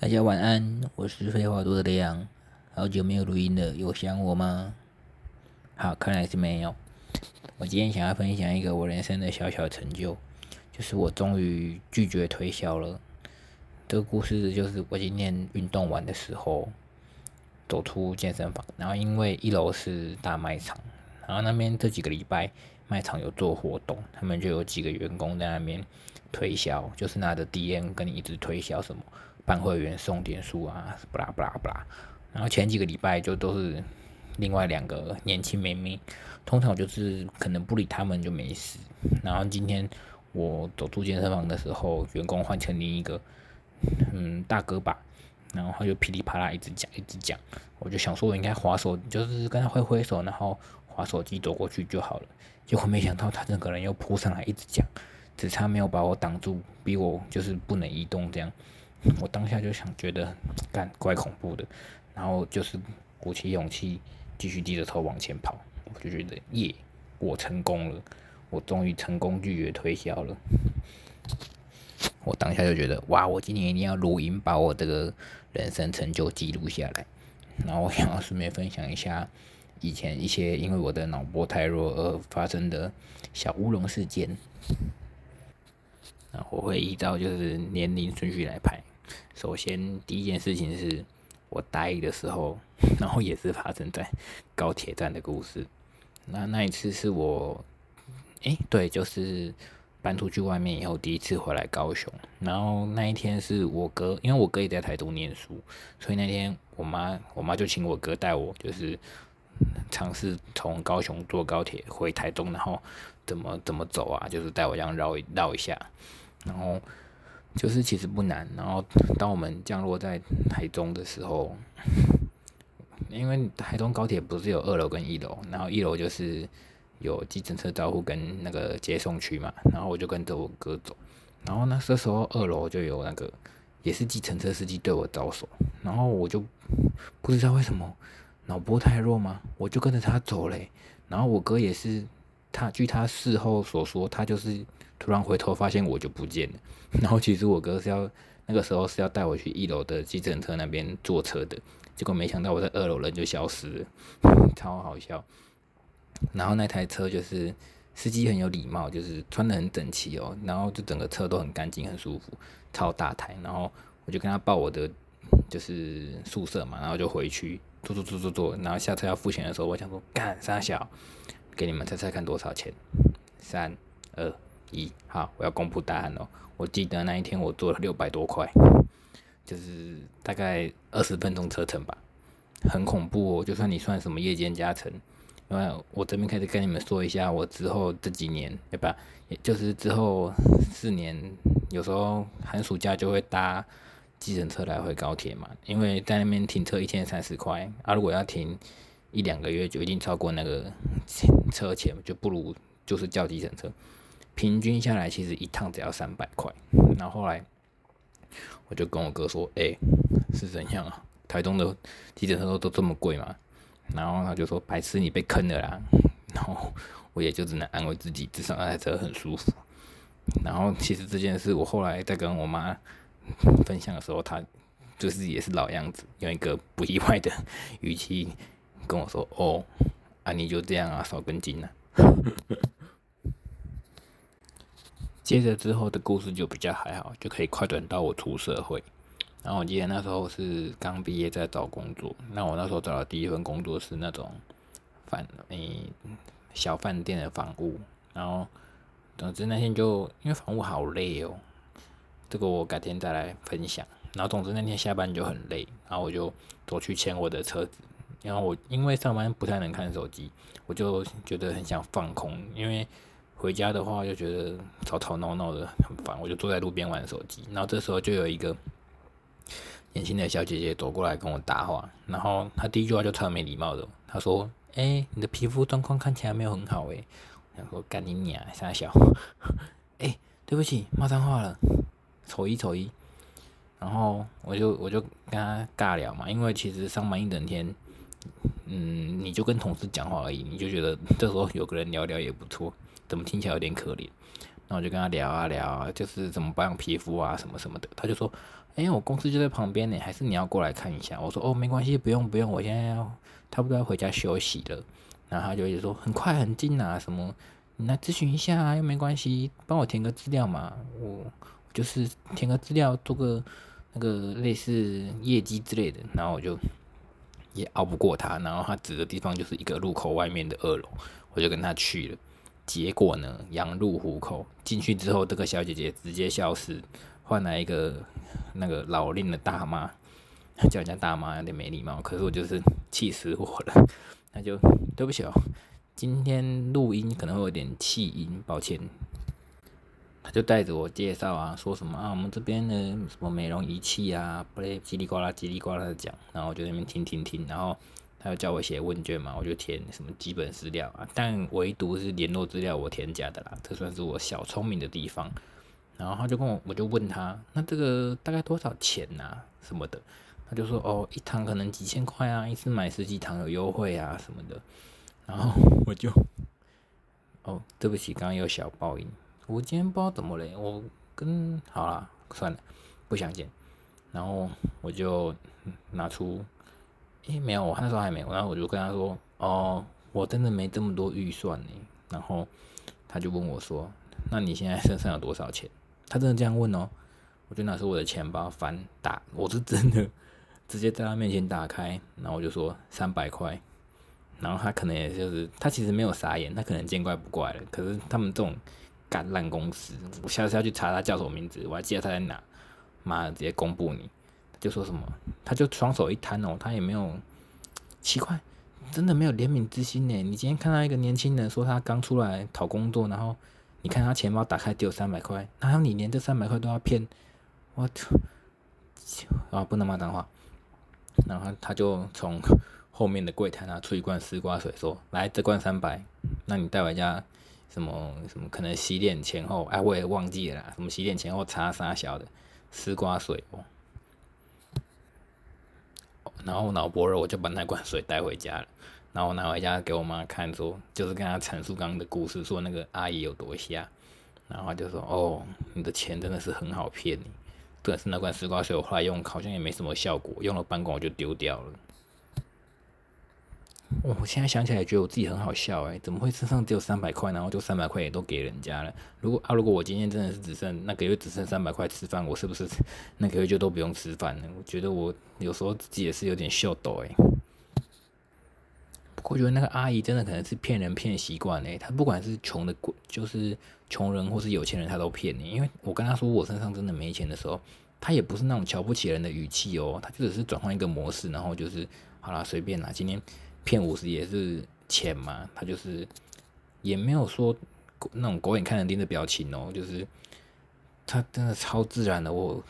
大家晚安，我是废话多的亮，好久没有录音了，有想我吗？好，看来是没有。我今天想要分享一个我人生的小小成就，就是我终于拒绝推销了。这个故事就是我今天运动完的时候，走出健身房，然后因为一楼是大卖场，然后那边这几个礼拜卖场有做活动，他们就有几个员工在那边推销，就是拿着 D N 跟你一直推销什么。办会员送点数啊，不啦不啦不啦。然后前几个礼拜就都是另外两个年轻妹妹，通常就是可能不理他们就没事。然后今天我走出健身房的时候，员工换成另一个嗯大哥吧，然后他就噼里啪啦一直讲一直讲，我就想说我应该划手，就是跟他挥挥手，然后划手机走过去就好了。结果没想到他整个人又扑上来一直讲，只差没有把我挡住，逼我就是不能移动这样。我当下就想，觉得干怪恐怖的，然后就是鼓起勇气继续低着头往前跑。我就觉得耶，我成功了，我终于成功拒绝推销了。我当下就觉得哇，我今年一定要录音，把我这个人生成就记录下来。然后我想要顺便分享一下以前一些因为我的脑波太弱而发生的小乌龙事件。那我会依照就是年龄顺序来排。首先，第一件事情是我大一的时候，然后也是发生在高铁站的故事。那那一次是我，哎，对，就是搬出去外面以后第一次回来高雄。然后那一天是我哥，因为我哥也在台东念书，所以那天我妈我妈就请我哥带我，就是尝试从高雄坐高铁回台东，然后怎么怎么走啊，就是带我这样绕一绕一下，然后。就是其实不难，然后当我们降落在台中的时候，因为台中高铁不是有二楼跟一楼，然后一楼就是有计程车招呼跟那个接送区嘛，然后我就跟着我哥走，然后呢这时候二楼就有那个也是计程车司机对我招手，然后我就不知道为什么脑波太弱吗？我就跟着他走嘞，然后我哥也是，他据他事后所说，他就是。突然回头发现我就不见了，然后其实我哥是要那个时候是要带我去一楼的计程车那边坐车的，结果没想到我在二楼人就消失了，超好笑。然后那台车就是司机很有礼貌，就是穿的很整齐哦，然后就整个车都很干净很舒服，超大台。然后我就跟他报我的就是宿舍嘛，然后就回去坐坐坐坐坐，然后下车要付钱的时候，我想说干三小，给你们猜猜看多少钱？三二。一好，我要公布答案哦。我记得那一天我做了六百多块，就是大概二十分钟车程吧，很恐怖哦。就算你算什么夜间加成，因为我这边开始跟你们说一下，我之后这几年对吧？也就是之后四年，有时候寒暑假就会搭计程车来回高铁嘛，因为在那边停车一天三十块，啊，如果要停一两个月，就一定超过那个车钱，就不如就是叫计程车。平均下来，其实一趟只要三百块。然后后来，我就跟我哥说：“哎，是怎样啊？台东的计程车都这么贵吗？”然后他就说：“白痴，你被坑了啦。”然后我也就只能安慰自己，至少那台车很舒服。然后其实这件事，我后来在跟我妈 分享的时候，他就是也是老样子，用一个不意外的语气跟我说：“哦，啊，你就这样啊，少根筋啊。”接着之后的故事就比较还好，就可以快转到我出社会。然后我记得那时候是刚毕业在找工作，那我那时候找的第一份工作是那种饭诶小饭店的房屋。然后总之那天就因为房屋好累哦，这个我改天再来分享。然后总之那天下班就很累，然后我就走去牵我的车子。然后我因为上班不太能看手机，我就觉得很想放空，因为。回家的话就觉得吵吵闹闹的很烦，我就坐在路边玩手机。然后这时候就有一个年轻的小姐姐走过来跟我搭话，然后她第一句话就超没礼貌的，她说：“哎，你的皮肤状况看起来没有很好诶。”想说干你娘，傻小。哎，对不起，骂脏话了，瞅一瞅一。然后我就我就跟他尬聊嘛，因为其实上班一整天，嗯，你就跟同事讲话而已，你就觉得这时候有个人聊聊也不错。怎么听起来有点可怜？那我就跟他聊啊聊啊，就是怎么保养皮肤啊什么什么的。他就说哎，我公司就在旁边呢，还是你要过来看一下？我说哦，没关系，不用不用，我现在要差不多要回家休息了。然后他就一直说很快很近啊，什么你来咨询一下啊，又没关系，帮我填个资料嘛，我就是填个资料，做个那个类似业绩之类的。然后我就也熬不过他，然后他指的地方就是一个路口外面的二楼，我就跟他去了。结果呢，羊入虎口，进去之后，这个小姐姐直接消失，换来一个那个老练的大妈，叫人家大妈有点没礼貌，可是我就是气死我了。那就对不起哦，今天录音可能会有点气音，抱歉。就带着我介绍啊，说什么啊，我们这边的什么美容仪器啊，不嘞叽里呱啦叽里呱啦的讲，然后我就那边听听听，然后他又叫我写问卷嘛，我就填什么基本资料啊，但唯独是联络资料我填假的啦，这算是我小聪明的地方。然后他就跟我，我就问他，那这个大概多少钱呐？什么的。他就说哦，一堂可能几千块啊，一次买十几堂有优惠啊什么的。然后 我就哦，对不起，刚刚有小报应。我今天不知道怎么嘞，我跟好了，算了，不想见。然后我就拿出，诶，没有，我那时候还没有。然后我就跟他说，哦，我真的没这么多预算呢。然后他就问我说，那你现在身上有多少钱？他真的这样问哦。我就拿出我的钱包翻打，我是真的。直接在他面前打开，然后我就说三百块，然后他可能也就是他其实没有傻眼，他可能见怪不怪了。可是他们这种干烂公司，我下次要去查他叫什么名字，我还记得他在哪，妈的直接公布你，就说什么，他就双手一摊哦，他也没有奇怪，真的没有怜悯之心呢。你今天看到一个年轻人说他刚出来讨工作，然后你看他钱包打开只有三百块，然后你连这三百块都要骗，我操啊，不能骂脏话。然后他就从后面的柜台拿出一罐丝瓜水，说：“来，这罐三百，那你带回家，什么什么可能洗脸前后，哎，我也忘记了啦，什么洗脸前后擦啥小的丝瓜水哦。”然后脑波肉我就把那罐水带回家了，然后拿回家给我妈看，说就是跟她阐述刚刚的故事，说那个阿姨有多瞎，然后就说：“哦，你的钱真的是很好骗你。”对，是那罐丝瓜水，我后来用好像也没什么效果，用了半罐我就丢掉了。我现在想起来觉得我自己很好笑哎，怎么会身上只有三百块，然后就三百块也都给人家了？如果啊，如果我今天真的是只剩那个月只剩三百块吃饭，我是不是那个月就都不用吃饭了？我觉得我有时候自己也是有点秀逗哎。我觉得那个阿姨真的可能是骗人骗习惯嘞，她不管是穷的鬼，就是穷人或是有钱人，她都骗你。因为我跟她说我身上真的没钱的时候，她也不是那种瞧不起人的语气哦，她就只是转换一个模式，然后就是好啦，随便啦，今天骗五十也是钱嘛，他就是也没有说那种狗眼看人低的表情哦，就是他真的超自然的。我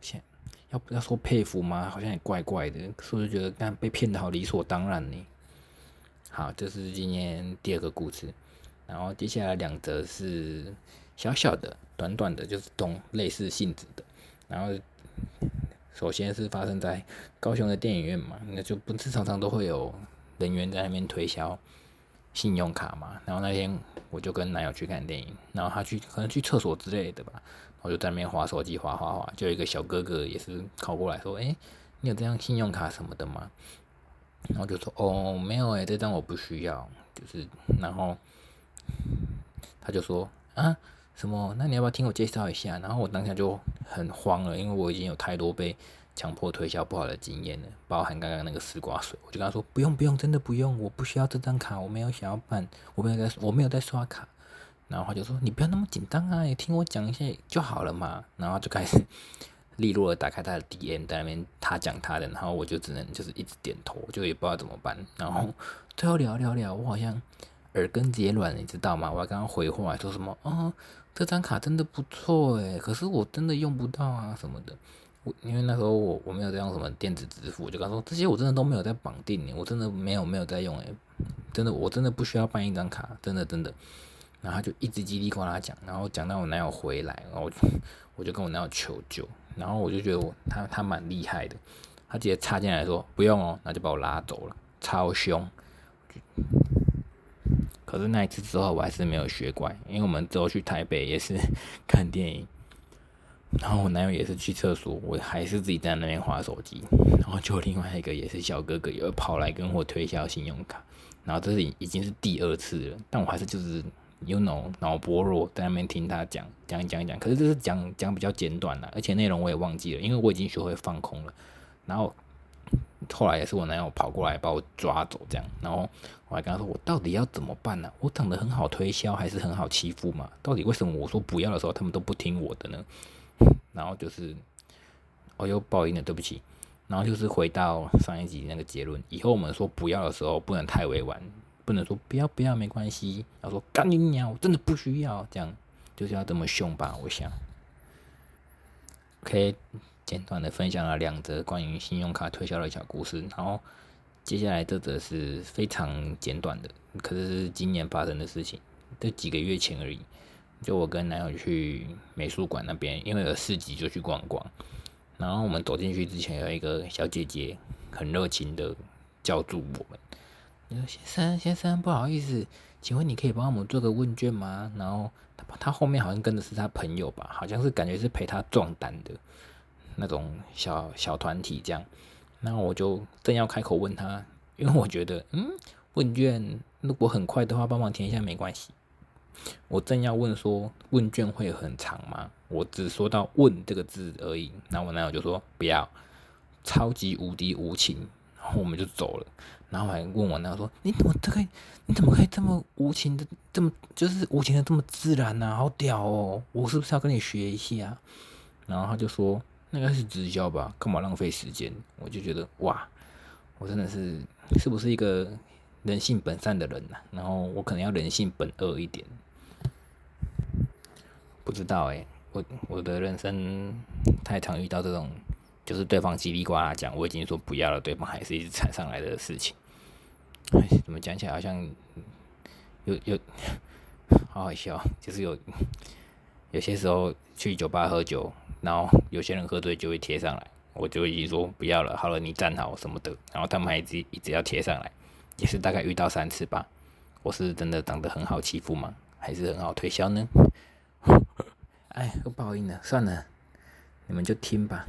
现要不要说佩服吗？好像也怪怪的，是不是觉得但被骗的好理所当然呢？好，这是今天第二个故事，然后接下来两则是小小的、短短的，就是同类似性质的。然后首先是发生在高雄的电影院嘛，那就不是常常都会有人员在那边推销信用卡嘛。然后那天我就跟男友去看电影，然后他去可能去厕所之类的吧，我就在那边划手机，划划划，就有一个小哥哥也是靠过来说：“哎，你有这张信用卡什么的吗？”然后就说哦，没有诶，这张我不需要。就是，然后他就说啊，什么？那你要不要听我介绍一下？然后我当下就很慌了，因为我已经有太多被强迫推销不好的经验呢，包含刚刚那个丝瓜水。我就跟他说不用不用，真的不用，我不需要这张卡，我没有想要办，我没有在，我没有在刷卡。然后他就说你不要那么紧张啊，你听我讲一下就好了嘛。然后就开始。利落的打开他的 DM，在那边他讲他的，然后我就只能就是一直点头，就也不知道怎么办。然后 最后聊聊聊，我好像耳根结软，你知道吗？我还刚刚回话说什么啊？这张卡真的不错诶，可是我真的用不到啊什么的。因为那时候我我没有在用什么电子支付，我就跟他说这些我真的都没有在绑定，我真的没有没有在用诶，真的我真的不需要办一张卡，真的真的。然后他就一直叽里呱啦讲，然后讲到我男友回来，然后我就跟我男友求救。然后我就觉得我他他蛮厉害的，他直接插进来说不用哦，那就把我拉走了，超凶。可是那一次之后我还是没有学乖，因为我们之后去台北也是 看电影，然后我男友也是去厕所，我还是自己在那边划手机，然后就另外一个也是小哥哥，又跑来跟我推销信用卡，然后这是已经是第二次了，但我还是就是 you know 脑薄弱，在那边听他讲讲讲讲，可是这是讲讲比较简短了，而且内容我也忘记了，因为我已经学会放空了，然后后来也是我男友跑过来把我抓走，这样，然后我还跟他说，我到底要怎么办呢？我长得很好推销，还是很好欺负嘛？到底为什么我说不要的时候，他们都不听我的呢？然后就是，我又报应了，对不起。然后就是回到上一集那个结论，以后我们说不要的时候，不能太委婉，不能说不要不要没关系，要说干你娘，我真的不需要，这样就是要这么凶吧？我想。OK，简短的分享了两则关于信用卡推销的小故事，然后接下来这则是非常简短的，可是是今年发生的事情，这几个月前而已。就我跟男友去美术馆那边，因为有市集，就去逛逛。然后我们走进去之前，有一个小姐姐很热情的叫住我们，你说：“先生，先生，不好意思，请问你可以帮我们做个问卷吗？”然后他他后面好像跟的是他朋友吧，好像是感觉是陪他壮胆的那种小小团体这样。然后我就正要开口问他，因为我觉得，嗯，问卷如果很快的话，帮忙填一下没关系。我正要问说问卷会很长吗？我只说到“问”这个字而已。然后我男友就说不要，超级无敌无情。然后我们就走了。然后还问我男友说：“你怎么可以？你怎么可以这么无情的？这么就是无情的这么自然呢？好屌哦！我是不是要跟你学一下？”然后他就说：“那个是直销吧？干嘛浪费时间？”我就觉得哇，我真的是是不是一个人性本善的人呐？然后我可能要人性本恶一点。不知道哎，我我的人生太常遇到这种，就是对方叽里呱啦讲，我已经说不要了，对方还是一直缠上来的事情。怎么讲起来好像有有 好好笑，就是有有些时候去酒吧喝酒，然后有些人喝醉就会贴上来，我就已经说不要了，好了，你站好什么的，然后他们还一直一直要贴上来，也是大概遇到三次吧。我是真的长得很好欺负吗？还是很好推销呢？哎，又报应了，算了，你们就听吧。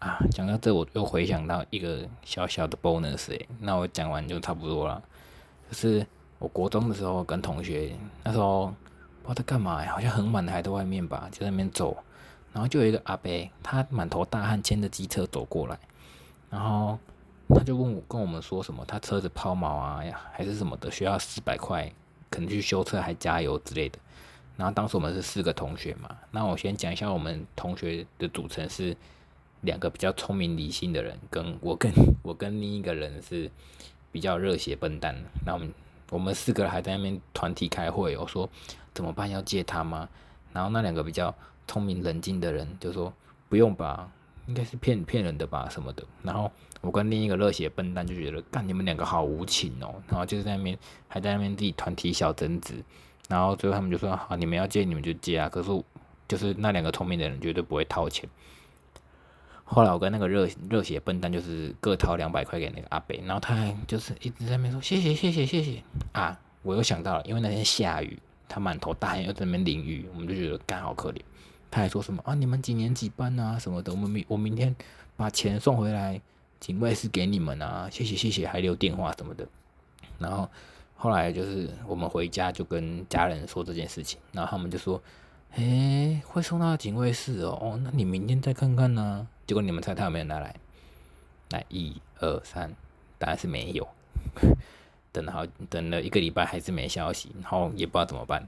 啊，讲到这，我又回想到一个小小的 bonus 哎，那我讲完就差不多了。就是我国中的时候跟同学，那时候不知道在干嘛，好像很晚还在外面吧，就在那边走，然后就有一个阿伯，他满头大汗牵着机车走过来，然后他就问我跟我们说什么，他车子抛锚啊呀，还是什么的，需要四百块，可能去修车还加油之类的。然后当时我们是四个同学嘛，那我先讲一下我们同学的组成是两个比较聪明理性的人，跟我跟 我跟另一个人是比较热血笨蛋。那我们我们四个还在那边团体开会，我说怎么办？要借他吗？然后那两个比较聪明冷静的人就说不用吧，应该是骗骗人的吧什么的。然后我跟另一个热血笨蛋就觉得干你们两个好无情哦，然后就在那边还在那边自己团体小争执。然后最后他们就说：“好，你们要借你们就借啊。”可是就是那两个聪明的人绝对不会掏钱。后来我跟那个热热血笨蛋就是各掏两百块给那个阿北，然后他还就是一直在那边说：“谢谢谢谢谢谢啊！”我又想到了，因为那天下雨，他满头大汗又在那边淋雨，我们就觉得干好可怜。他还说什么啊？你们几年几班啊？什么的？我们明我明天把钱送回来，警卫室给你们啊！谢谢谢谢，还留电话什么的。然后。后来就是我们回家就跟家人说这件事情，然后他们就说：“诶，会送到警卫室哦，哦，那你明天再看看呢。”结果你们猜他有没有拿来？来，一二三，答案是没有。等了好等了一个礼拜还是没消息，然后也不知道怎么办，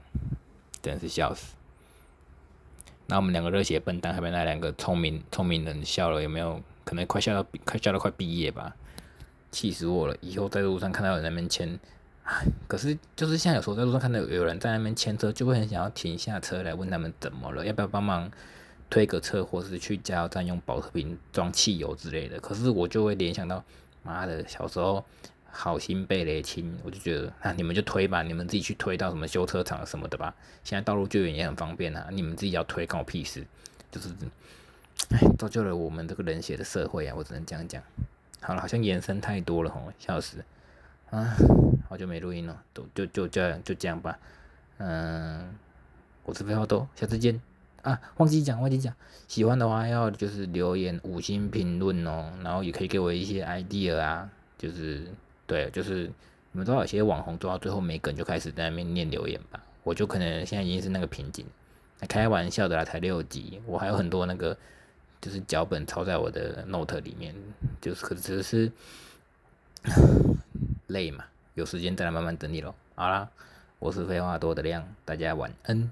真是笑死。那我们两个热血笨蛋，还被那两个聪明聪明人笑了，有没有？可能快笑到快笑到快毕业吧，气死我了！以后在路上看到有人那边签。可是，就是像有时候在路上看到有人在那边牵车，就会很想要停下车来问他们怎么了，要不要帮忙推个车，或是去加油站用保特瓶装汽油之类的。可是我就会联想到，妈的，小时候好心被雷亲，我就觉得啊，你们就推吧，你们自己去推到什么修车厂什么的吧。现在道路救援也很方便啊，你们自己要推，关我屁事。就是，哎，造就了我们这个冷血的社会啊，我只能这样讲。好了，好像延伸太多了吼，笑死。啊，好久没录音了，都就就这样就这样吧。嗯，我是废话多，下次见。啊，忘记讲，忘记讲，喜欢的话要就是留言五星评论哦，然后也可以给我一些 idea 啊，就是对，就是你们知道有些网红做到最后没梗就开始在那边念留言吧，我就可能现在已经是那个瓶颈，开玩笑的啦，才六集，我还有很多那个就是脚本抄在我的 note 里面，就是可只是累嘛，有时间再来慢慢整理咯。好啦，我是废话多的亮，大家晚安。